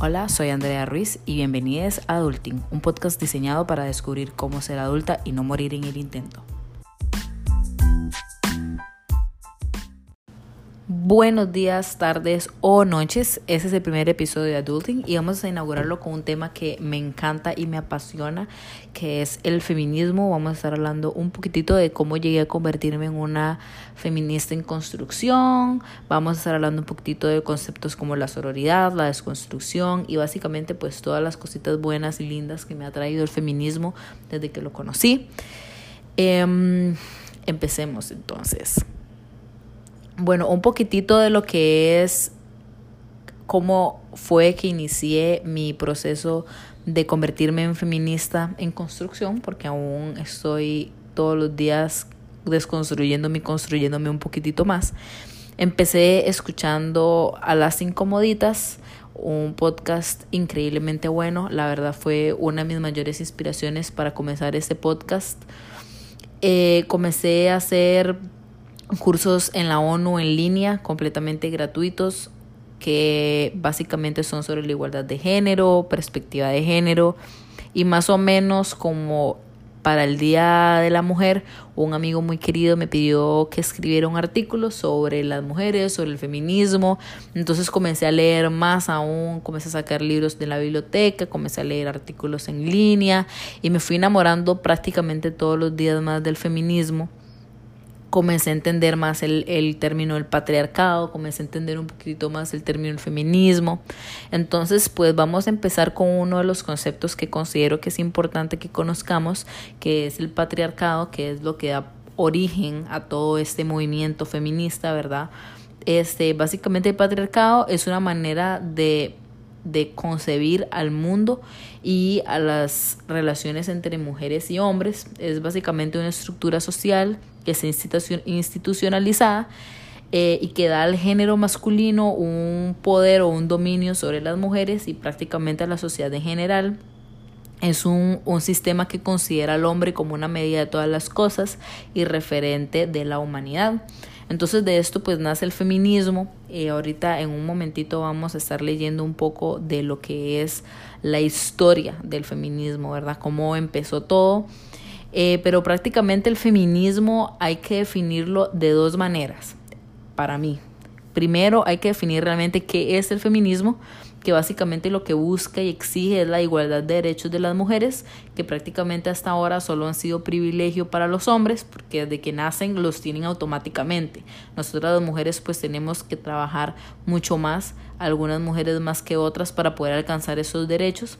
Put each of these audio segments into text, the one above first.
Hola, soy Andrea Ruiz y bienvenidos a Adulting, un podcast diseñado para descubrir cómo ser adulta y no morir en el intento. Buenos días, tardes o noches. Este es el primer episodio de Adulting y vamos a inaugurarlo con un tema que me encanta y me apasiona, que es el feminismo. Vamos a estar hablando un poquitito de cómo llegué a convertirme en una feminista en construcción. Vamos a estar hablando un poquitito de conceptos como la sororidad, la desconstrucción y básicamente pues todas las cositas buenas y lindas que me ha traído el feminismo desde que lo conocí. Em, empecemos entonces. Bueno, un poquitito de lo que es cómo fue que inicié mi proceso de convertirme en feminista en construcción, porque aún estoy todos los días desconstruyéndome y construyéndome un poquitito más. Empecé escuchando a las incomoditas, un podcast increíblemente bueno. La verdad fue una de mis mayores inspiraciones para comenzar este podcast. Eh, comencé a hacer cursos en la ONU en línea completamente gratuitos que básicamente son sobre la igualdad de género, perspectiva de género y más o menos como para el Día de la Mujer, un amigo muy querido me pidió que escribiera un artículo sobre las mujeres, sobre el feminismo. Entonces comencé a leer más aún, comencé a sacar libros de la biblioteca, comencé a leer artículos en línea y me fui enamorando prácticamente todos los días más del feminismo comencé a entender más el, el término del patriarcado, comencé a entender un poquito más el término del feminismo. Entonces, pues vamos a empezar con uno de los conceptos que considero que es importante que conozcamos, que es el patriarcado, que es lo que da origen a todo este movimiento feminista, ¿verdad? Este, básicamente el patriarcado es una manera de de concebir al mundo y a las relaciones entre mujeres y hombres. Es básicamente una estructura social que es institucionalizada eh, y que da al género masculino un poder o un dominio sobre las mujeres y prácticamente a la sociedad en general. Es un, un, sistema que considera al hombre como una medida de todas las cosas y referente de la humanidad. Entonces de esto pues nace el feminismo. y ahorita en un momentito vamos a estar leyendo un poco de lo que es la historia del feminismo, ¿verdad? Cómo empezó todo. Eh, pero prácticamente el feminismo hay que definirlo de dos maneras, para mí. Primero hay que definir realmente qué es el feminismo que básicamente lo que busca y exige es la igualdad de derechos de las mujeres, que prácticamente hasta ahora solo han sido privilegio para los hombres, porque desde que nacen los tienen automáticamente. Nosotras las mujeres pues tenemos que trabajar mucho más, algunas mujeres más que otras, para poder alcanzar esos derechos.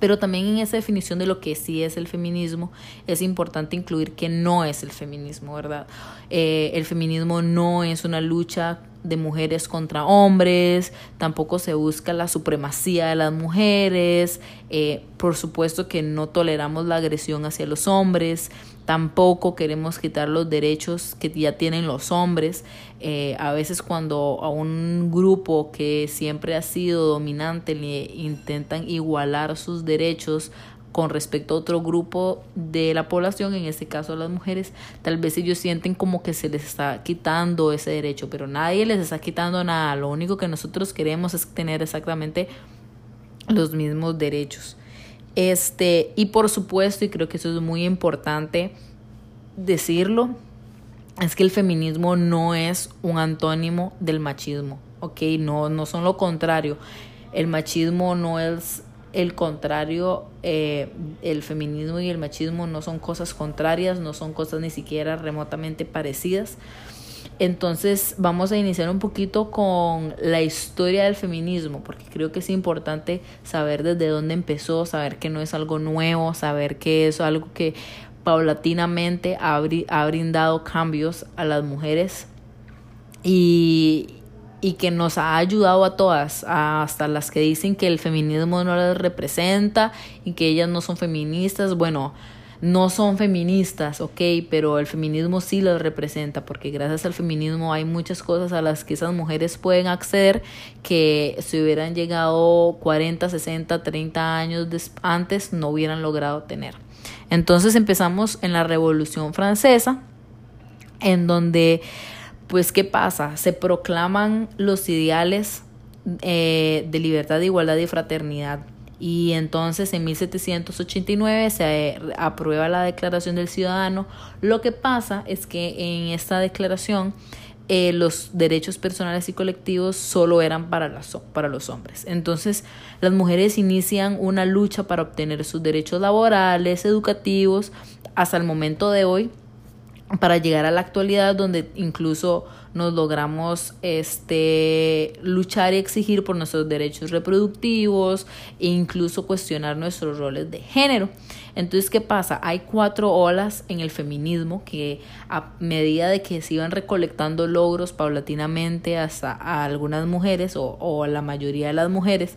Pero también en esa definición de lo que sí es el feminismo, es importante incluir que no es el feminismo, ¿verdad? Eh, el feminismo no es una lucha de mujeres contra hombres, tampoco se busca la supremacía de las mujeres, eh, por supuesto que no toleramos la agresión hacia los hombres, tampoco queremos quitar los derechos que ya tienen los hombres. Eh, a veces cuando a un grupo que siempre ha sido dominante le intentan igualar sus derechos con respecto a otro grupo de la población, en este caso las mujeres, tal vez ellos sienten como que se les está quitando ese derecho, pero nadie les está quitando nada. Lo único que nosotros queremos es tener exactamente los mismos derechos. Este, y por supuesto, y creo que eso es muy importante decirlo, es que el feminismo no es un antónimo del machismo, ¿ok? No, no son lo contrario. El machismo no es el contrario, eh, el feminismo y el machismo no son cosas contrarias, no son cosas ni siquiera remotamente parecidas. Entonces vamos a iniciar un poquito con la historia del feminismo, porque creo que es importante saber desde dónde empezó, saber que no es algo nuevo, saber que es algo que paulatinamente ha, ha brindado cambios a las mujeres y, y que nos ha ayudado a todas, hasta las que dicen que el feminismo no las representa y que ellas no son feministas. Bueno, no son feministas, ok, pero el feminismo sí las representa, porque gracias al feminismo hay muchas cosas a las que esas mujeres pueden acceder que si hubieran llegado 40, 60, 30 años antes no hubieran logrado tener. Entonces empezamos en la Revolución Francesa, en donde pues, ¿qué pasa? Se proclaman los ideales eh, de libertad, igualdad y fraternidad. Y entonces en 1789 se aprueba la Declaración del Ciudadano. Lo que pasa es que en esta declaración eh, los derechos personales y colectivos solo eran para, las, para los hombres. Entonces las mujeres inician una lucha para obtener sus derechos laborales, educativos, hasta el momento de hoy, para llegar a la actualidad donde incluso nos logramos este luchar y exigir por nuestros derechos reproductivos e incluso cuestionar nuestros roles de género. Entonces, ¿qué pasa? Hay cuatro olas en el feminismo que a medida de que se iban recolectando logros paulatinamente hasta a algunas mujeres o, a la mayoría de las mujeres,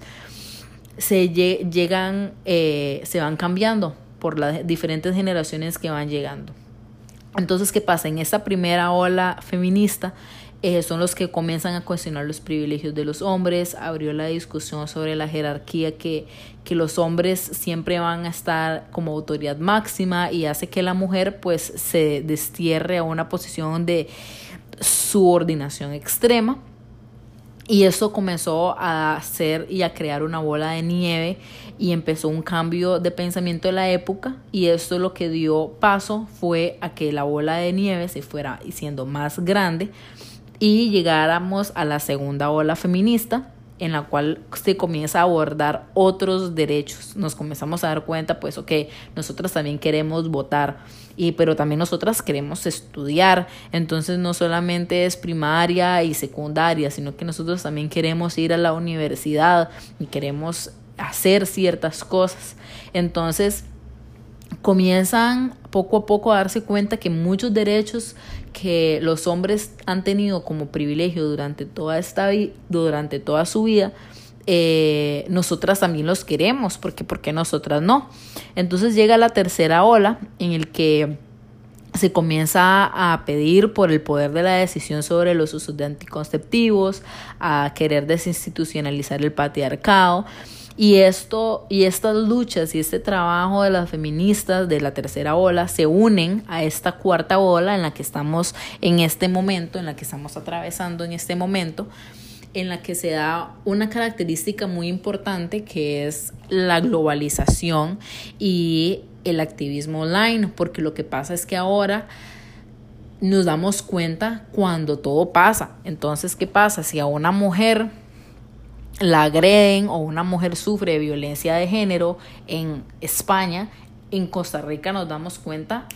se llegan, eh, se van cambiando por las diferentes generaciones que van llegando. Entonces, ¿qué pasa? En esta primera ola feminista eh, son los que comienzan a cuestionar los privilegios de los hombres, abrió la discusión sobre la jerarquía que, que los hombres siempre van a estar como autoridad máxima y hace que la mujer pues se destierre a una posición de subordinación extrema. Y eso comenzó a hacer y a crear una bola de nieve y empezó un cambio de pensamiento de la época. Y esto lo que dio paso fue a que la bola de nieve se fuera siendo más grande y llegáramos a la segunda ola feminista en la cual se comienza a abordar otros derechos. Nos comenzamos a dar cuenta, pues, ok, nosotras también queremos votar, y, pero también nosotras queremos estudiar. Entonces no solamente es primaria y secundaria, sino que nosotros también queremos ir a la universidad y queremos hacer ciertas cosas. Entonces comienzan poco a poco a darse cuenta que muchos derechos que los hombres han tenido como privilegio durante toda esta durante toda su vida eh, nosotras también los queremos porque porque nosotras no entonces llega la tercera ola en el que se comienza a pedir por el poder de la decisión sobre los usos de anticonceptivos, a querer desinstitucionalizar el patriarcado y esto y estas luchas y este trabajo de las feministas de la tercera ola se unen a esta cuarta ola en la que estamos en este momento, en la que estamos atravesando en este momento, en la que se da una característica muy importante que es la globalización y el activismo online, porque lo que pasa es que ahora nos damos cuenta cuando todo pasa. Entonces, ¿qué pasa? Si a una mujer la agreden o una mujer sufre violencia de género en España, en Costa Rica nos damos cuenta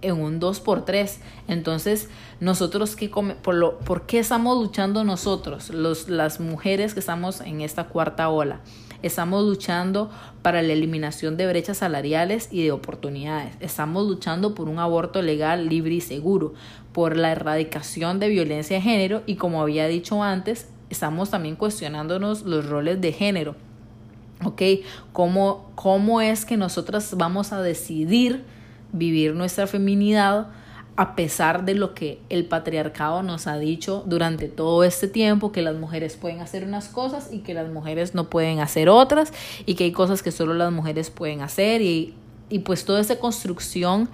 en un 2 por 3 Entonces, nosotros, ¿qué, por, lo, ¿por qué estamos luchando nosotros, los, las mujeres que estamos en esta cuarta ola? Estamos luchando para la eliminación de brechas salariales y de oportunidades. Estamos luchando por un aborto legal, libre y seguro, por la erradicación de violencia de género y, como había dicho antes, estamos también cuestionándonos los roles de género. ¿Ok? ¿Cómo, cómo es que nosotras vamos a decidir vivir nuestra feminidad a pesar de lo que el patriarcado nos ha dicho durante todo este tiempo, que las mujeres pueden hacer unas cosas y que las mujeres no pueden hacer otras, y que hay cosas que solo las mujeres pueden hacer, y, y pues toda esa construcción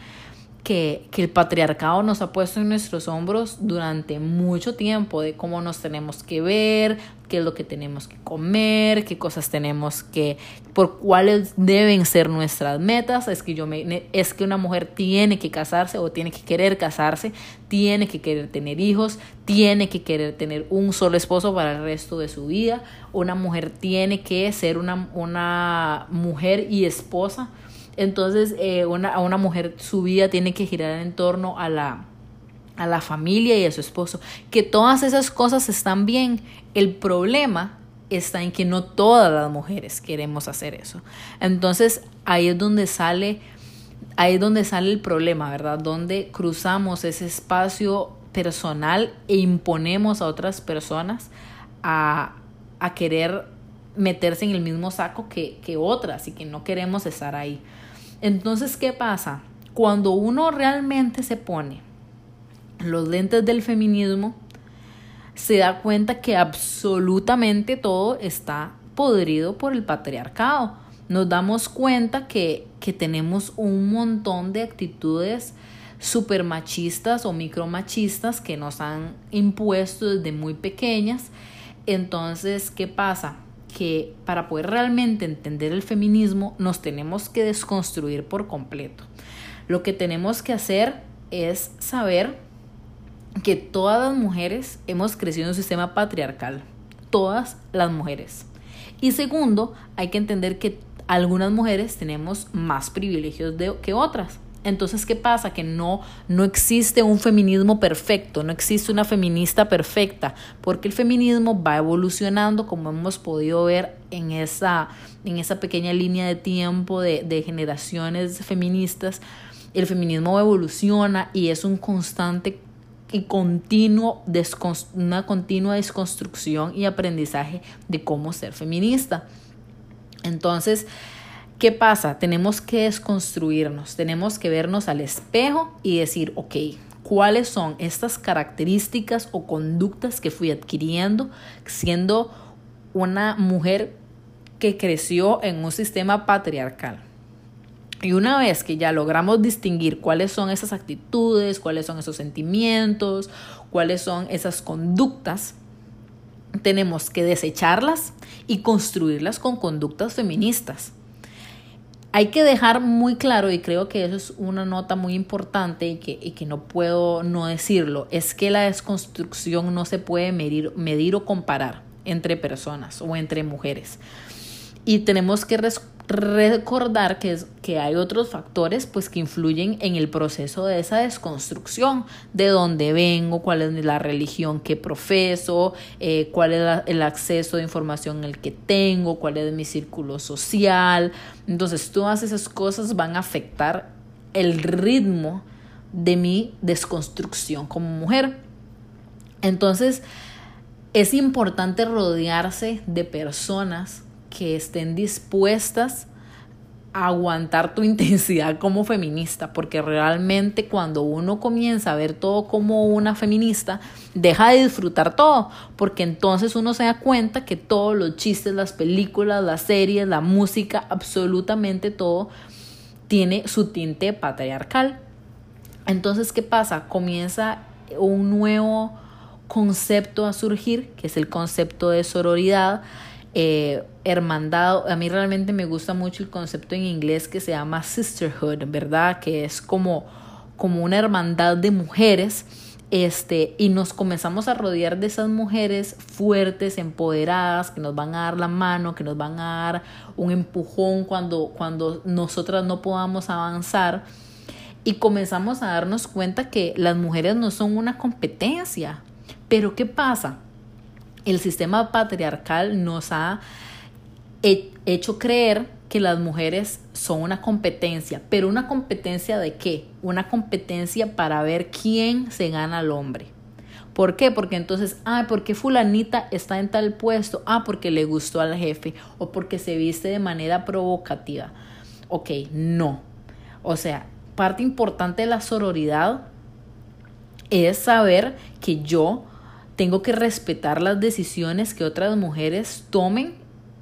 que, que, el patriarcado nos ha puesto en nuestros hombros durante mucho tiempo de cómo nos tenemos que ver, qué es lo que tenemos que comer, qué cosas tenemos que, por cuáles deben ser nuestras metas. Es que, yo me, es que una mujer tiene que casarse o tiene que querer casarse, tiene que querer tener hijos, tiene que querer tener un solo esposo para el resto de su vida. Una mujer tiene que ser una, una mujer y esposa entonces, eh, una, a una mujer su vida tiene que girar en torno a la, a la familia y a su esposo. Que todas esas cosas están bien. El problema está en que no todas las mujeres queremos hacer eso. Entonces, ahí es donde sale, ahí es donde sale el problema, ¿verdad? Donde cruzamos ese espacio personal e imponemos a otras personas a, a querer meterse en el mismo saco que, que otras y que no queremos estar ahí. Entonces, ¿qué pasa? Cuando uno realmente se pone los lentes del feminismo, se da cuenta que absolutamente todo está podrido por el patriarcado. Nos damos cuenta que, que tenemos un montón de actitudes super machistas o micromachistas que nos han impuesto desde muy pequeñas Entonces, ¿qué pasa? Que para poder realmente entender el feminismo nos tenemos que desconstruir por completo. Lo que tenemos que hacer es saber que todas las mujeres hemos crecido en un sistema patriarcal. Todas las mujeres. Y segundo, hay que entender que algunas mujeres tenemos más privilegios de, que otras. Entonces, ¿qué pasa? Que no, no existe un feminismo perfecto, no existe una feminista perfecta, porque el feminismo va evolucionando, como hemos podido ver en esa, en esa pequeña línea de tiempo de, de generaciones feministas. El feminismo evoluciona y es un constante y continuo una continua desconstrucción y aprendizaje de cómo ser feminista. Entonces, ¿Qué pasa? Tenemos que desconstruirnos, tenemos que vernos al espejo y decir, ok, ¿cuáles son estas características o conductas que fui adquiriendo siendo una mujer que creció en un sistema patriarcal? Y una vez que ya logramos distinguir cuáles son esas actitudes, cuáles son esos sentimientos, cuáles son esas conductas, tenemos que desecharlas y construirlas con conductas feministas hay que dejar muy claro, y creo que eso es una nota muy importante y que, y que no puedo no decirlo, es que la desconstrucción no se puede medir, medir o comparar entre personas o entre mujeres. Y tenemos que recordar que, es, que hay otros factores pues, que influyen en el proceso de esa desconstrucción, de dónde vengo, cuál es la religión que profeso, eh, cuál es el acceso de información el que tengo, cuál es mi círculo social. Entonces todas esas cosas van a afectar el ritmo de mi desconstrucción como mujer. Entonces es importante rodearse de personas que estén dispuestas a aguantar tu intensidad como feminista, porque realmente cuando uno comienza a ver todo como una feminista, deja de disfrutar todo, porque entonces uno se da cuenta que todos los chistes, las películas, las series, la música, absolutamente todo tiene su tinte patriarcal. Entonces, ¿qué pasa? Comienza un nuevo concepto a surgir, que es el concepto de sororidad, eh, hermandad. A mí realmente me gusta mucho el concepto en inglés que se llama sisterhood, ¿verdad? Que es como, como una hermandad de mujeres. Este, y nos comenzamos a rodear de esas mujeres fuertes, empoderadas, que nos van a dar la mano, que nos van a dar un empujón cuando, cuando nosotras no podamos avanzar. Y comenzamos a darnos cuenta que las mujeres no son una competencia. Pero ¿qué pasa? el sistema patriarcal nos ha hecho creer que las mujeres son una competencia, pero una competencia de qué? Una competencia para ver quién se gana al hombre. ¿Por qué? Porque entonces, ah, porque fulanita está en tal puesto? Ah, porque le gustó al jefe o porque se viste de manera provocativa. Ok, no. O sea, parte importante de la sororidad es saber que yo tengo que respetar las decisiones que otras mujeres tomen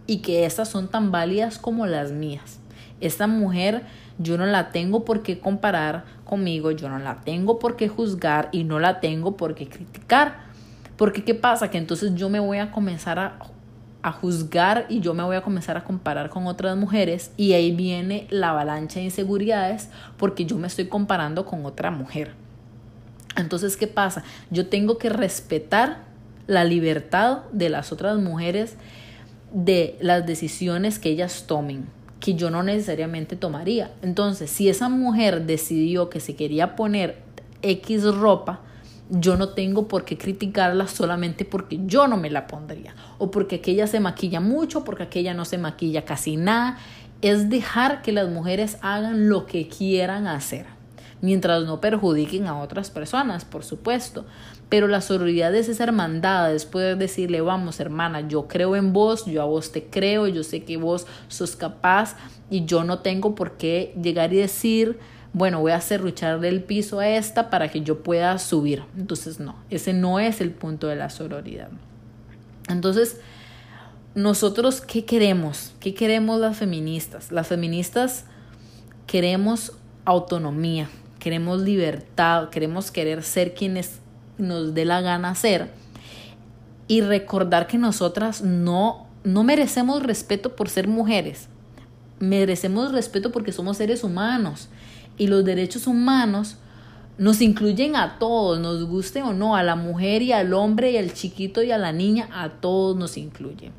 y que estas son tan válidas como las mías. Esta mujer yo no la tengo por qué comparar conmigo, yo no la tengo por qué juzgar y no la tengo por qué criticar. Porque ¿qué pasa? Que entonces yo me voy a comenzar a, a juzgar y yo me voy a comenzar a comparar con otras mujeres y ahí viene la avalancha de inseguridades porque yo me estoy comparando con otra mujer. Entonces, ¿qué pasa? Yo tengo que respetar la libertad de las otras mujeres de las decisiones que ellas tomen, que yo no necesariamente tomaría. Entonces, si esa mujer decidió que se quería poner X ropa, yo no tengo por qué criticarla solamente porque yo no me la pondría o porque aquella se maquilla mucho, porque aquella no se maquilla casi nada. Es dejar que las mujeres hagan lo que quieran hacer mientras no perjudiquen a otras personas, por supuesto. Pero la sororidad es esa hermandad, es poder decirle, vamos hermana, yo creo en vos, yo a vos te creo, yo sé que vos sos capaz y yo no tengo por qué llegar y decir, bueno, voy a cerrucharle el piso a esta para que yo pueda subir. Entonces, no, ese no es el punto de la sororidad. Entonces, nosotros, ¿qué queremos? ¿Qué queremos las feministas? Las feministas queremos autonomía, queremos libertad, queremos querer ser quienes nos dé la gana ser. y recordar que nosotras no, no merecemos respeto por ser mujeres, merecemos respeto porque somos seres humanos y los derechos humanos nos incluyen a todos, nos guste o no, a la mujer y al hombre y al chiquito y a la niña, a todos nos incluye.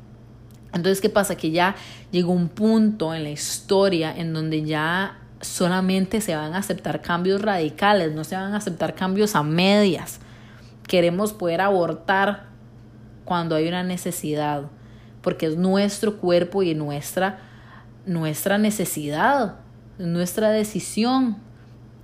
Entonces, ¿qué pasa? Que ya llegó un punto en la historia en donde ya solamente se van a aceptar cambios radicales, no se van a aceptar cambios a medias. Queremos poder abortar cuando hay una necesidad, porque es nuestro cuerpo y nuestra, nuestra necesidad, nuestra decisión.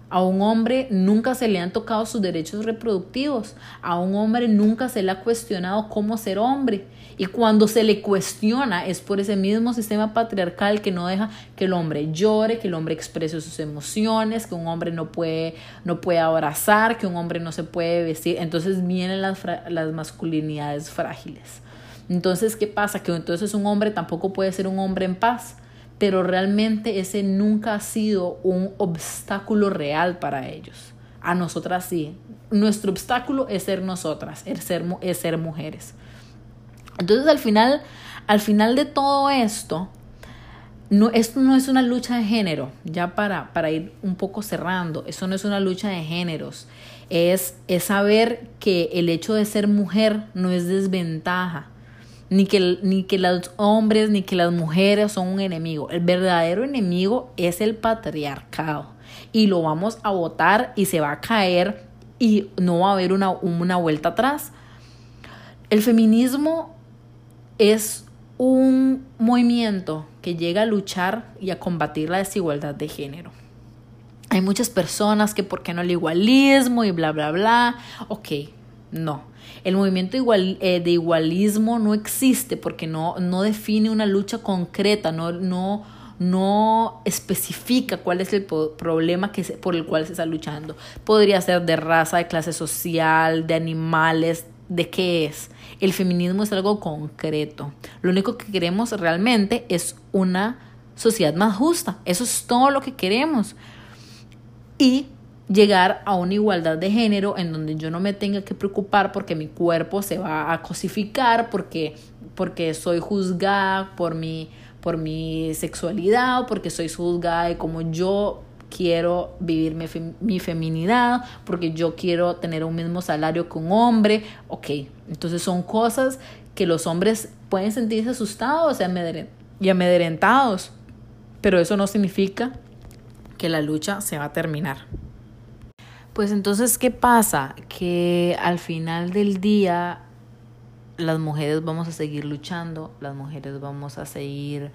A un hombre nunca se le han tocado sus derechos reproductivos. A un hombre nunca se le ha cuestionado cómo ser hombre. Y cuando se le cuestiona es por ese mismo sistema patriarcal que no deja que el hombre llore, que el hombre exprese sus emociones, que un hombre no puede, no puede abrazar, que un hombre no se puede vestir. Entonces vienen las, las masculinidades frágiles. Entonces, ¿qué pasa? Que entonces un hombre tampoco puede ser un hombre en paz pero realmente ese nunca ha sido un obstáculo real para ellos. A nosotras sí. Nuestro obstáculo es ser nosotras, es ser, es ser mujeres. Entonces al final, al final de todo esto, no, esto no es una lucha de género, ya para, para ir un poco cerrando, eso no es una lucha de géneros, es, es saber que el hecho de ser mujer no es desventaja ni que, ni que los hombres ni que las mujeres son un enemigo. El verdadero enemigo es el patriarcado y lo vamos a votar y se va a caer y no va a haber una, una vuelta atrás. El feminismo es un movimiento que llega a luchar y a combatir la desigualdad de género. Hay muchas personas que por qué no el igualismo y bla, bla, bla. Ok, no. El movimiento eh, de igualismo no existe porque no, no define una lucha concreta, no, no, no especifica cuál es el problema que por el cual se está luchando. Podría ser de raza, de clase social, de animales, de qué es. El feminismo es algo concreto. Lo único que queremos realmente es una sociedad más justa. Eso es todo lo que queremos. Y llegar a una igualdad de género en donde yo no me tenga que preocupar porque mi cuerpo se va a cosificar, porque, porque soy juzgada por mi, por mi sexualidad o porque soy juzgada de cómo yo quiero vivir mi, mi, feminidad, porque yo quiero tener un mismo salario que un hombre. Ok, entonces son cosas que los hombres pueden sentirse asustados y amedrentados, pero eso no significa que la lucha se va a terminar. Pues entonces, ¿qué pasa? Que al final del día las mujeres vamos a seguir luchando, las mujeres vamos a seguir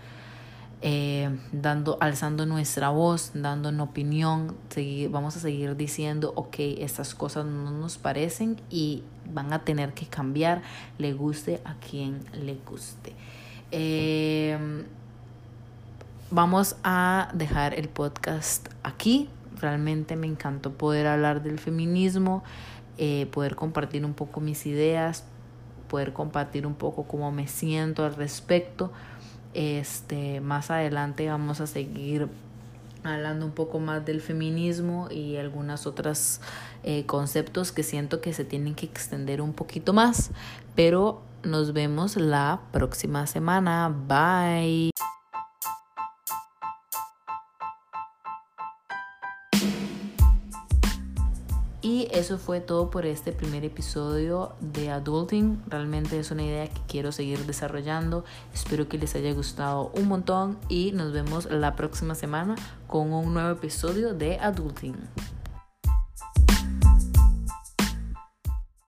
eh, dando, alzando nuestra voz, dando una opinión, seguir, vamos a seguir diciendo, ok, estas cosas no nos parecen y van a tener que cambiar, le guste a quien le guste. Eh, vamos a dejar el podcast aquí. Realmente me encantó poder hablar del feminismo, eh, poder compartir un poco mis ideas, poder compartir un poco cómo me siento al respecto. Este, más adelante vamos a seguir hablando un poco más del feminismo y algunas otras eh, conceptos que siento que se tienen que extender un poquito más, pero nos vemos la próxima semana. Bye. Eso fue todo por este primer episodio de Adulting. Realmente es una idea que quiero seguir desarrollando. Espero que les haya gustado un montón y nos vemos la próxima semana con un nuevo episodio de Adulting.